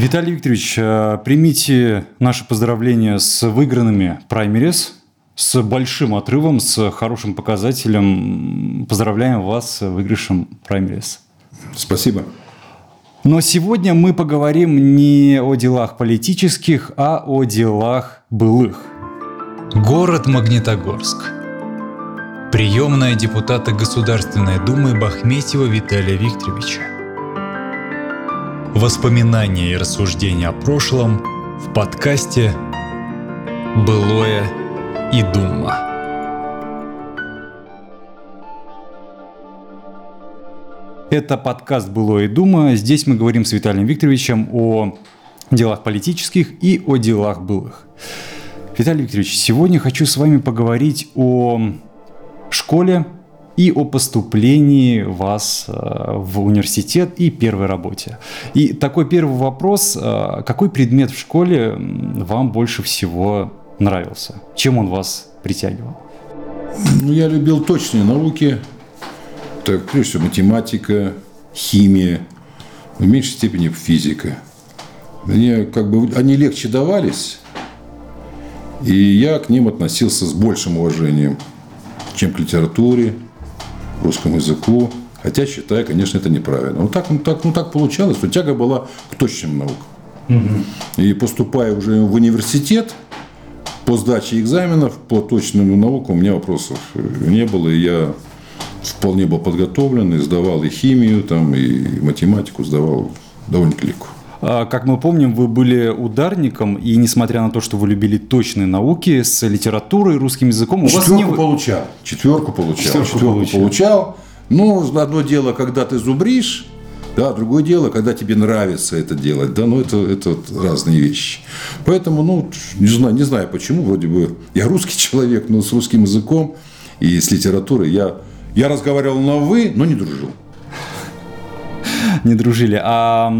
Виталий Викторович, э, примите наши поздравления с выигранными праймерис, с большим отрывом, с хорошим показателем. Поздравляем вас с выигрышем праймерис. Спасибо. Но сегодня мы поговорим не о делах политических, а о делах былых. Город Магнитогорск. Приемная депутата Государственной Думы Бахметьева Виталия Викторовича. Воспоминания и рассуждения о прошлом в подкасте «Былое и Дума». Это подкаст «Было и дума». Здесь мы говорим с Виталием Викторовичем о делах политических и о делах былых. Виталий Викторович, сегодня хочу с вами поговорить о школе и о поступлении вас э, в университет и первой работе. И такой первый вопрос. э, Какой предмет в школе вам больше всего нравился? Чем он вас притягивал? Ну, я любил точные науки. Так, прежде всего, математика, химия, в меньшей степени физика. Мне как бы они легче давались, и я к ним относился с большим уважением, чем к литературе, русскому языку. Хотя считаю, конечно, это неправильно. Ну так, ну, так, ну, так получалось, что тяга была к точным наукам. И поступая уже в университет, по сдаче экзаменов, по точным наукам у меня вопросов не было. И я вполне был подготовлен, и сдавал и химию, там, и математику сдавал довольно-таки легко. А, Как мы помним, вы были ударником, и несмотря на то, что вы любили точные науки с литературой, русским языком, у вас не... Четверку получал. Четверку получал. Четверку Четверку, получал. получал. Ну, одно дело, когда ты зубришь, да, другое дело, когда тебе нравится это делать. Да, ну, это, это разные вещи. Поэтому, ну, не знаю, не знаю почему, вроде бы я русский человек, но с русским языком и с литературой я, я разговаривал на «вы», но не дружил. не дружили. А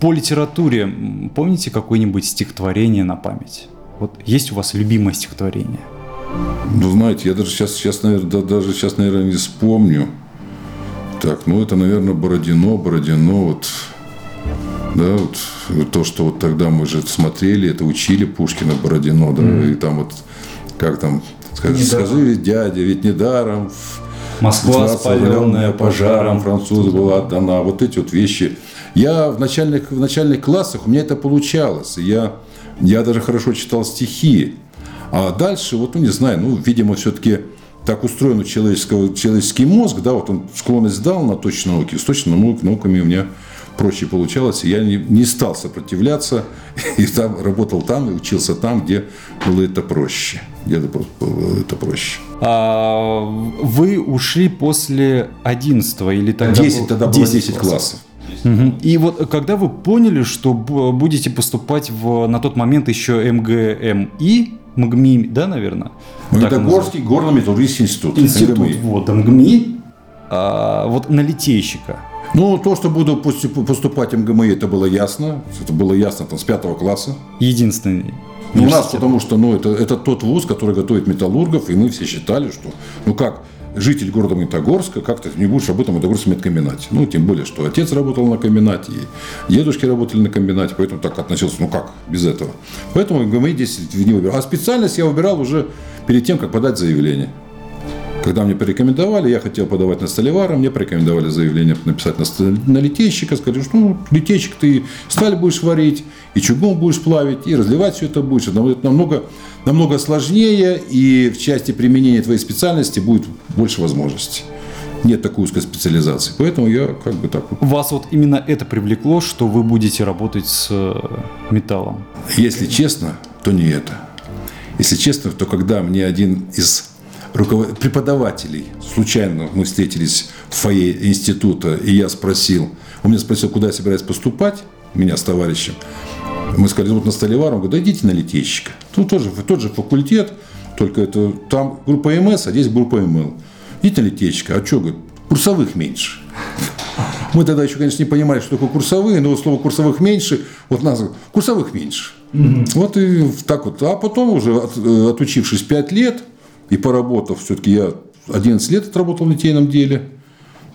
по литературе помните какое-нибудь стихотворение на память? Вот есть у вас любимое стихотворение? Ну, знаете, я даже сейчас, сейчас наверное, да- даже сейчас, наверное, не вспомню. Так, ну, это, наверное, Бородино, Бородино, вот, да, вот, то, что вот тогда мы же смотрели, это учили Пушкина, Бородино, да, и там вот, как там, скажи, скажи ведь, дядя, ведь недаром Москва, спаленная пожаром, французу была отдана. Вот эти вот вещи. Я в начальных, в начальных классах, у меня это получалось. Я, я даже хорошо читал стихи. А дальше, вот, ну, не знаю, ну, видимо, все-таки так устроен у человеческого, человеческий мозг, да, вот он склонность дал на точные науки. С точными наук- науками у меня проще получалось. И я не, не стал сопротивляться. И там работал там, и учился там, где было это проще. Где это было это проще. А, вы ушли после 11 или тогда 10, был- тогда было 10 классов. Мгм. И вот когда вы поняли, что будете поступать в, на тот момент еще МГМИ, МГМИ, да, наверное? Магнитогорский горно-металлургический институт. Институт, МГМИ. вот, МГМИ, а, вот на литейщика. Ну, то, что буду поступ- поступать в МГМИ, это было ясно. Это было ясно там, с пятого класса. Единственный Ну, у нас, потому что ну, это, это тот вуз, который готовит металлургов, и мы все считали, что, ну как, житель города Магнитогорска, как ты не будешь работать в Магнитогорском медкомбинате. Ну, тем более, что отец работал на комбинате, и дедушки работали на комбинате, поэтому так относился, ну как, без этого. Поэтому МГМИ здесь не выбирал. А специальность я выбирал уже перед тем, как подать заявление. Когда мне порекомендовали, я хотел подавать на столевара, мне порекомендовали заявление написать на, на литейщика, сказали, что ну, литейщик ты сталь будешь варить, и чугун будешь плавить, и разливать все это будешь. Это намного, намного сложнее, и в части применения твоей специальности будет больше возможностей. Нет такой узкой специализации. Поэтому я как бы так вот. Вас вот именно это привлекло, что вы будете работать с э, металлом. Если честно, то не это. Если честно, то когда мне один из руковод- преподавателей, случайно мы встретились в фойе института, и я спросил, он меня спросил, куда я собираюсь поступать, меня с товарищем. Мы сказали, вот на столевар, он говорит, да идите на литейщика. Ну, тоже, тот же факультет, только это там группа МС, а здесь группа МЛ. Идите на литейщика, а что, говорит, курсовых меньше. Мы тогда еще, конечно, не понимали, что такое курсовые, но слово курсовых меньше, вот нас курсовых меньше. Вот и так вот. А потом уже, от- э, отучившись 5 лет и поработав, все-таки я 11 лет отработал в литейном деле,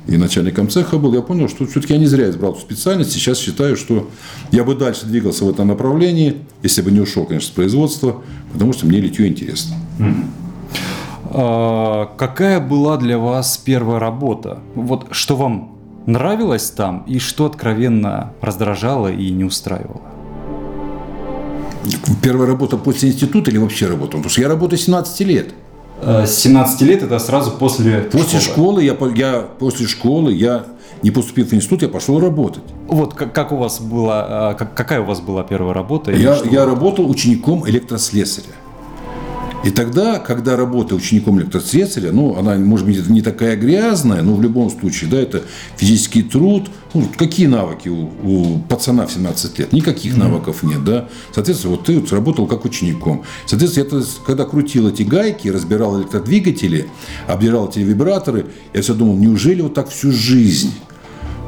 и начальником цеха был, я понял, что все-таки я не зря избрал эту специальность. Сейчас считаю, что я бы дальше двигался в этом направлении, если бы не ушел, конечно, с производства, потому что мне литье интересно. А, какая была для вас первая работа? Вот что вам нравилось там и что откровенно раздражало и не устраивало? Первая работа после института или вообще работа? Потому что я работаю 17 лет. Э, С 17 лет это сразу после После школы. школы я, я после школы я не поступив в институт, я пошел работать. Вот как, как у вас была, как- какая у вас была первая работа? Я, я работал учеником электрослесаря. И тогда, когда работа учеником электрослесаря, ну, она, может быть, не такая грязная, но в любом случае, да, это физический труд. Ну, какие навыки у, у пацана в 17 лет? Никаких навыков нет, да. Соответственно, вот ты вот работал как учеником. Соответственно, я тогда, когда крутил эти гайки, разбирал электродвигатели, обдирал эти вибраторы, я все думал, неужели вот так всю жизнь?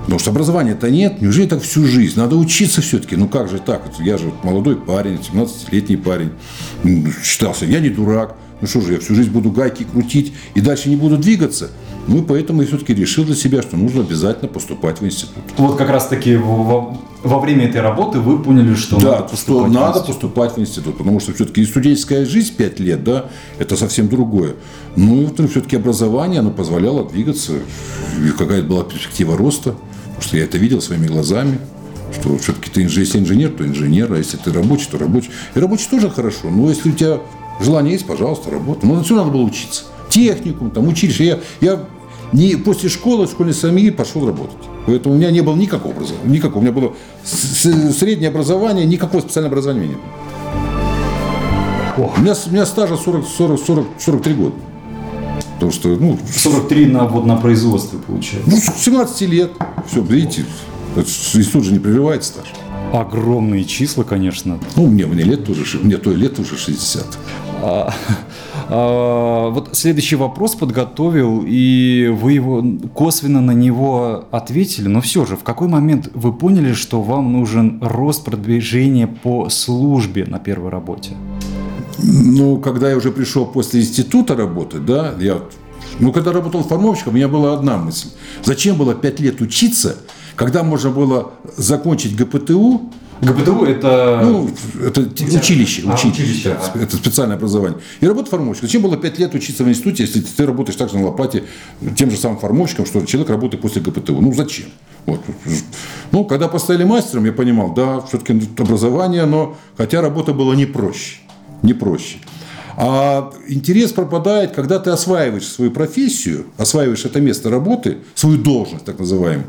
Потому что образования-то нет, неужели так всю жизнь? Надо учиться все-таки. Ну как же так? Я же молодой парень, 17-летний парень. Считался, я не дурак. Ну что же, я всю жизнь буду гайки крутить и дальше не буду двигаться? Ну и поэтому я все-таки решил для себя, что нужно обязательно поступать в институт. Вот как раз таки во, во время этой работы вы поняли, что да, надо что поступать в надо поступать в институт, потому что все-таки студенческая жизнь 5 лет, да, это совсем другое. Ну и все-таки образование, оно позволяло двигаться, и какая была перспектива роста, потому что я это видел своими глазами, что все-таки ты если инженер, то инженер, а если ты рабочий, то рабочий. И рабочий тоже хорошо, но если у тебя желание есть, пожалуйста, работай. Но на все надо было учиться. Техникум, там, училище. Я, я не после школы, школьной семьи пошел работать. Поэтому у меня не было никакого образования. Никакого. У меня было среднее образование, никакого специального образования не было. У меня, у меня стажа 40, 40, 40, 43 года. Потому что, ну, 43 на, вот, на производстве получается. ну, с 17 лет. Все, видите, институт же не прерывает стаж. Огромные числа, конечно. Ну, мне, мне лет тоже, мне то лет уже 60. А, а, вот следующий вопрос подготовил, и вы его косвенно на него ответили, но все же, в какой момент вы поняли, что вам нужен рост продвижения по службе на первой работе? Ну, когда я уже пришел после института работать, да, я, ну, когда работал формовщиком, у меня была одна мысль. Зачем было 5 лет учиться, когда можно было закончить ГПТУ, ГПТУ это... ну, это т- училище, А, училище, училище, ага. это специальное образование. И работать формовщиком. Зачем было 5 лет учиться в институте, если ты работаешь также на лопате тем же самым формовщиком, что человек работает после ГПТУ? Ну, зачем? Вот. Ну, когда поставили мастером, я понимал, да, все-таки образование, но хотя работа была не проще. Не проще. А интерес пропадает, когда ты осваиваешь свою профессию, осваиваешь это место работы, свою должность, так называемую,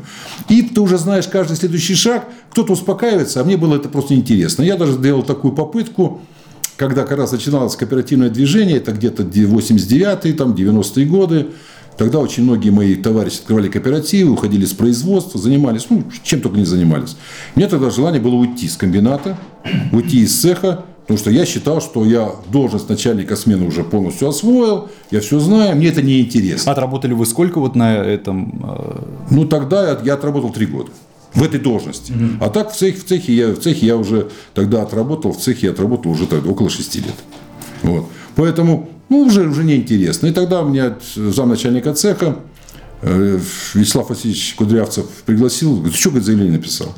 и ты уже знаешь каждый следующий шаг, кто-то успокаивается, а мне было это просто интересно. Я даже сделал такую попытку, когда как раз начиналось кооперативное движение, это где-то 89-е, там, 90-е годы, Тогда очень многие мои товарищи открывали кооперативы, уходили с производства, занимались, ну, чем только не занимались. У меня тогда желание было уйти с комбината, уйти из цеха, потому что я считал, что я должность начальника смены уже полностью освоил, я все знаю, мне это не интересно. Отработали вы сколько вот на этом? э, Ну, тогда я, я отработал три года в этой должности. А так в цехе, в, цехе я, в цехе я уже тогда отработал, в цехе я отработал уже тогда около шести лет. Вот. Поэтому, ну, уже, уже неинтересно. И тогда меня замначальника цеха э, Вячеслав Васильевич Кудрявцев пригласил, говорит, что, говорит, заявление написал?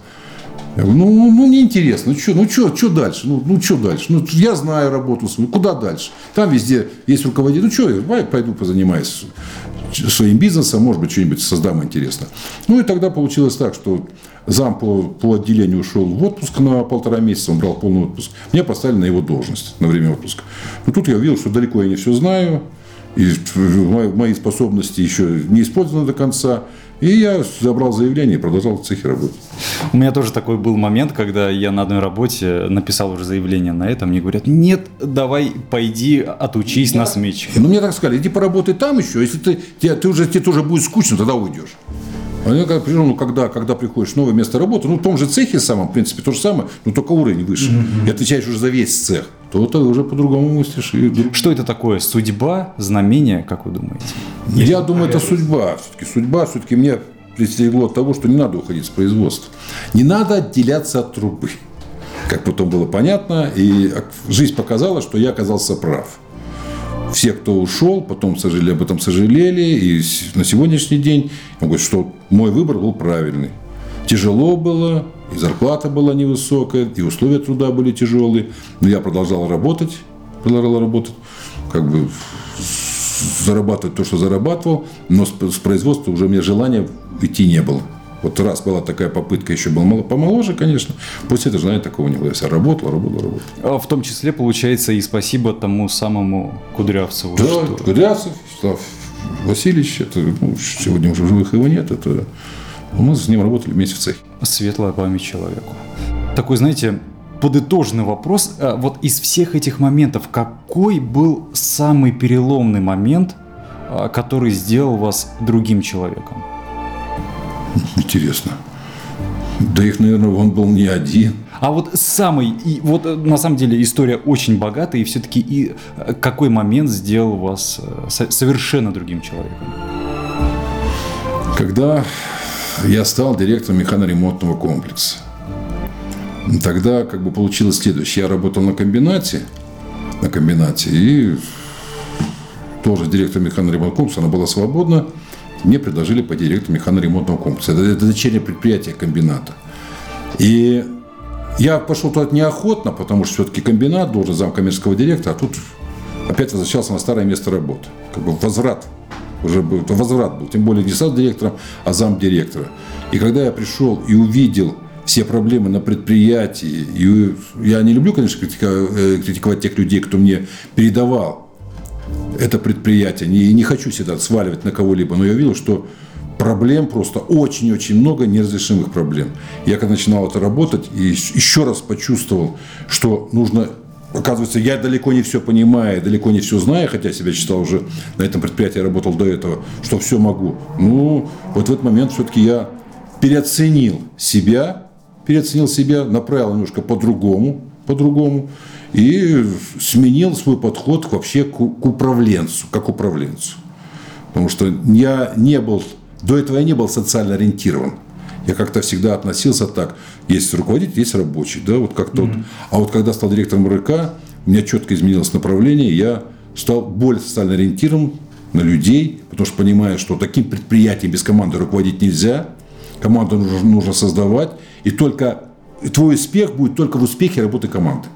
Ну, ну, мне интересно, ну, что, ну, что, что дальше? Ну, ну, что дальше? Ну, я знаю работу свою, куда дальше? Там везде есть руководитель, ну, что, я пойду позанимаюсь своим бизнесом, может быть, что-нибудь создам интересно. Ну, и тогда получилось так, что зам по, по отделению ушел в отпуск на полтора месяца, он брал полный отпуск. Меня поставили на его должность на время отпуска. Но тут я увидел, что далеко я не все знаю, и мои способности еще не использованы до конца. И я забрал заявление и продолжал в цехе работать. У меня тоже такой был момент, когда я на одной работе написал уже заявление на это, мне говорят, нет, давай пойди отучись на сметчика. Ну, мне так сказали, иди поработай там еще, если ты, тебе, ты уже, тебе тоже будет скучно, тогда уйдешь. А я когда пришел, ну, когда, когда приходишь в новое место работы, ну, в том же цехе самом, в принципе, то же самое, но только уровень выше. И отвечаешь уже за весь цех. То ты уже по-другому мыслишь. И... Что это такое? Судьба, знамение, как вы думаете? Я думаю, это судьба. Все-таки судьба все-таки мне пристегло от того, что не надо уходить с производства. Не надо отделяться от трубы. Как потом было понятно, и жизнь показала, что я оказался прав. все, кто ушел, потом сожалели, об этом сожалели. И на сегодняшний день он говорит, что мой выбор был правильный. Тяжело было, и зарплата была невысокая, и условия труда были тяжелые. Но я продолжал работать, продолжал работать, как бы зарабатывать то, что зарабатывал, но с, производства уже у меня желания идти не было. Вот раз была такая попытка, еще был помоложе, конечно. После этого желания такого не было. Я вся работал, работал, работал. А в том числе, получается, и спасибо тому самому Кудрявцеву. Да, что... Кудрявцев, Слав Васильевич, это, ну, сегодня уже живых его нет, это мы с ним работали вместе в цехе. Светлая память человеку. Такой, знаете, подытоженный вопрос. А вот из всех этих моментов, какой был самый переломный момент, а, который сделал вас другим человеком? Интересно. Да их, наверное, он был не один. А вот самый, и вот э, на самом деле история очень богатая, и все-таки и э, какой момент сделал вас э, совершенно другим человеком? Когда я стал директором механоремонтного комплекса. Тогда как бы получилось следующее. Я работал на комбинате, на комбинате, и тоже директор механоремонтного комплекса, она была свободна. Мне предложили по директору механоремонтного комплекса. Это, это дочернее предприятие комбината. И я пошел туда неохотно, потому что все-таки комбинат должен зам коммерческого директора, а тут опять возвращался на старое место работы. Как бы возврат уже был, возврат был, тем более не сам директором, а зам директора. И когда я пришел и увидел все проблемы на предприятии, и я не люблю, конечно, критиковать, э, критиковать тех людей, кто мне передавал это предприятие, и не хочу всегда сваливать на кого-либо, но я видел, что проблем просто очень-очень много неразрешимых проблем. Я когда начинал это работать, и еще раз почувствовал, что нужно Оказывается, я далеко не все понимаю, далеко не все знаю, хотя себя считал уже на этом предприятии, работал до этого, что все могу. Ну, вот в этот момент все-таки я переоценил себя, переоценил себя, направил немножко по-другому, по-другому, и сменил свой подход вообще к, к управленцу, как управленцу. Потому что я не был, до этого я не был социально ориентирован. Я как-то всегда относился так. Есть руководитель, есть рабочий. Да, вот как-то mm-hmm. вот. А вот когда стал директором РК, у меня четко изменилось направление. Я стал более социально ориентирован на людей, потому что понимаю, что таким предприятием без команды руководить нельзя. Команду нужно, нужно создавать. И только твой успех будет только в успехе работы команды.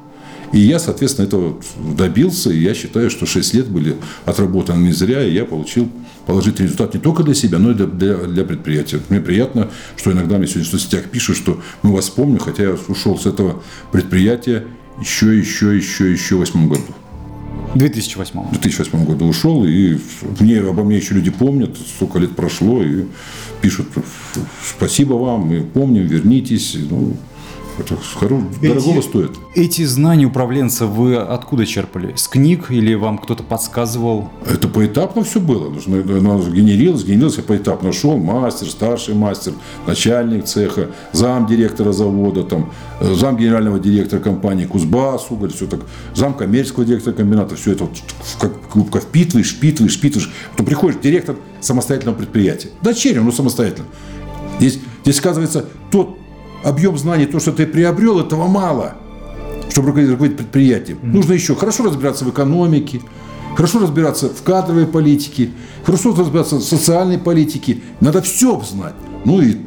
И я, соответственно, этого добился. И я считаю, что 6 лет были отработаны не зря. И я получил положительный результат не только для себя, но и для, для, для предприятия. Мне приятно, что иногда мне сегодня в соцсетях пишут, что мы вас помним, хотя я ушел с этого предприятия еще, еще, еще, еще в восьмом году. В 2008. В 2008 году ушел, и мне, обо мне еще люди помнят, столько лет прошло, и пишут, спасибо вам, мы помним, вернитесь. Ну, это хоро... эти, дорогого стоит. Эти знания управленца вы откуда черпали? С книг или вам кто-то подсказывал? Это поэтапно все было. Оно генерилось, генерилось, я поэтапно шел. Мастер, старший мастер, начальник цеха, зам директора завода, там, э, зам генерального директора компании Кузбасс, уголь, все так, зам коммерческого директора комбината, все это вот как губка впитываешь, впитываешь, впитываешь. Потом приходишь директор самостоятельного предприятия. Дочерью, но самостоятельно. Здесь, здесь сказывается тот объем знаний, то, что ты приобрел, этого мало, чтобы руководить, руководить предприятием. Mm-hmm. Нужно еще хорошо разбираться в экономике, хорошо разбираться в кадровой политике, хорошо разбираться в социальной политике. Надо все знать. Ну и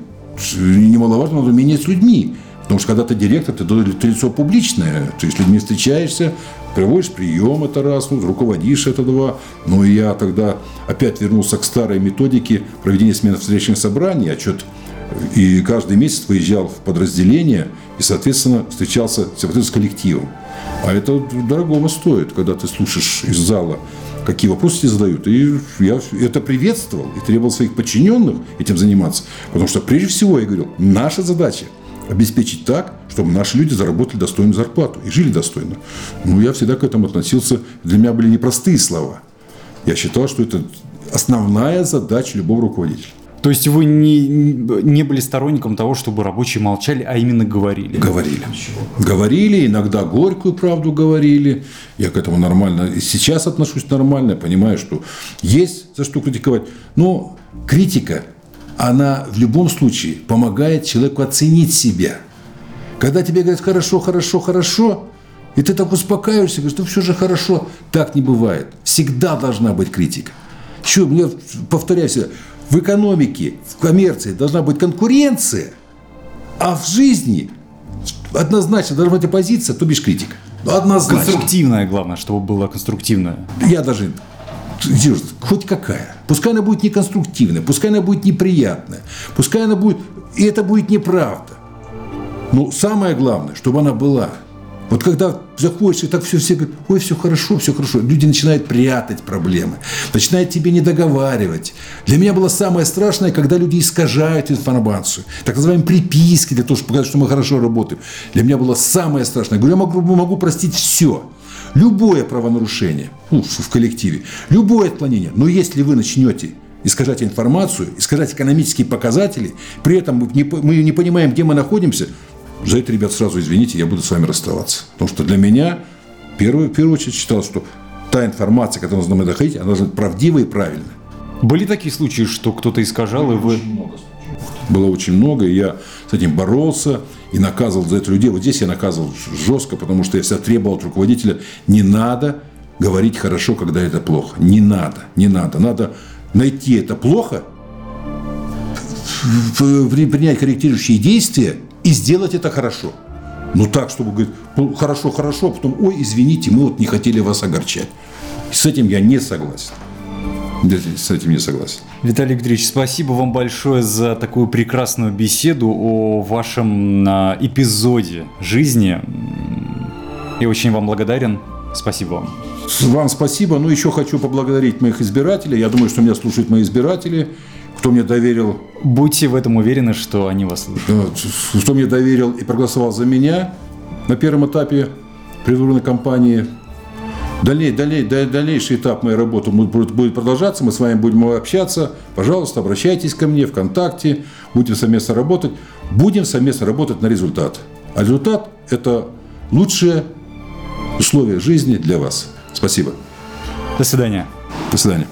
немаловажно, надо умение с людьми. Потому что когда ты директор, ты, ты лицо публичное, ты с людьми встречаешься, проводишь прием, это раз, ну, руководишь, это два. Ну и я тогда опять вернулся к старой методике проведения смены встречных собраний, отчет и каждый месяц выезжал в подразделение и, соответственно, встречался с коллективом. А это дорогого стоит, когда ты слушаешь из зала, какие вопросы тебе задают. И я это приветствовал и требовал своих подчиненных этим заниматься. Потому что, прежде всего, я говорил, наша задача обеспечить так, чтобы наши люди заработали достойную зарплату и жили достойно. Ну, я всегда к этому относился. Для меня были непростые слова. Я считал, что это основная задача любого руководителя. То есть вы не, не были сторонником того, чтобы рабочие молчали, а именно говорили? Говорили. Говорили, иногда горькую правду говорили. Я к этому нормально и сейчас отношусь нормально, понимаю, что есть за что критиковать. Но критика, она в любом случае помогает человеку оценить себя. Когда тебе говорят «хорошо, хорошо, хорошо», и ты так успокаиваешься, говоришь, ну все же хорошо. Так не бывает. всегда должна быть критика. Что, мне повторяюсь, в экономике, в коммерции должна быть конкуренция, а в жизни однозначно должна быть оппозиция, то бишь критика. Однозначно. Конструктивная, главное, чтобы было конструктивное. Я даже хоть какая. Пускай она будет неконструктивная, пускай она будет неприятная, пускай она будет... И это будет неправда. Но самое главное, чтобы она была – вот когда заходишь, и так все, все говорят, ой, все хорошо, все хорошо. Люди начинают прятать проблемы, начинают тебе не договаривать. Для меня было самое страшное, когда люди искажают информацию. Так называемые приписки для того, чтобы показать, что мы хорошо работаем. Для меня было самое страшное. Я говорю, я могу, могу простить все. Любое правонарушение ну, в коллективе, любое отклонение. Но если вы начнете искажать информацию, искажать экономические показатели, при этом мы не, мы не понимаем, где мы находимся, за это, ребят, сразу извините, я буду с вами расставаться. Потому что для меня, первую, в первую очередь, считалось, что та информация, которую нужно доходить, она должна быть правдивой и правильной. Были такие случаи, что кто-то искажал, и вы... Было очень много, и я с этим боролся и наказывал за это людей. Вот здесь я наказывал жестко, потому что я всегда требовал от руководителя, не надо говорить хорошо, когда это плохо. Не надо, не надо. Надо найти это плохо, принять корректирующие действия и сделать это хорошо. Ну так, чтобы говорить, хорошо, хорошо, а потом, ой, извините, мы вот не хотели вас огорчать. С этим я не согласен. С этим не согласен. Виталий Викторович, спасибо вам большое за такую прекрасную беседу о вашем а, эпизоде жизни. Я очень вам благодарен. Спасибо вам. Вам спасибо. Ну, еще хочу поблагодарить моих избирателей. Я думаю, что меня слушают мои избиратели кто мне доверил... Будьте в этом уверены, что они вас слушают. Кто мне доверил и проголосовал за меня на первом этапе предвыборной кампании. Далее, далее, дальнейший этап моей работы будет, будет продолжаться, мы с вами будем общаться. Пожалуйста, обращайтесь ко мне ВКонтакте, будем совместно работать. Будем совместно работать на результат. А результат – это лучшие условия жизни для вас. Спасибо. До свидания. До свидания.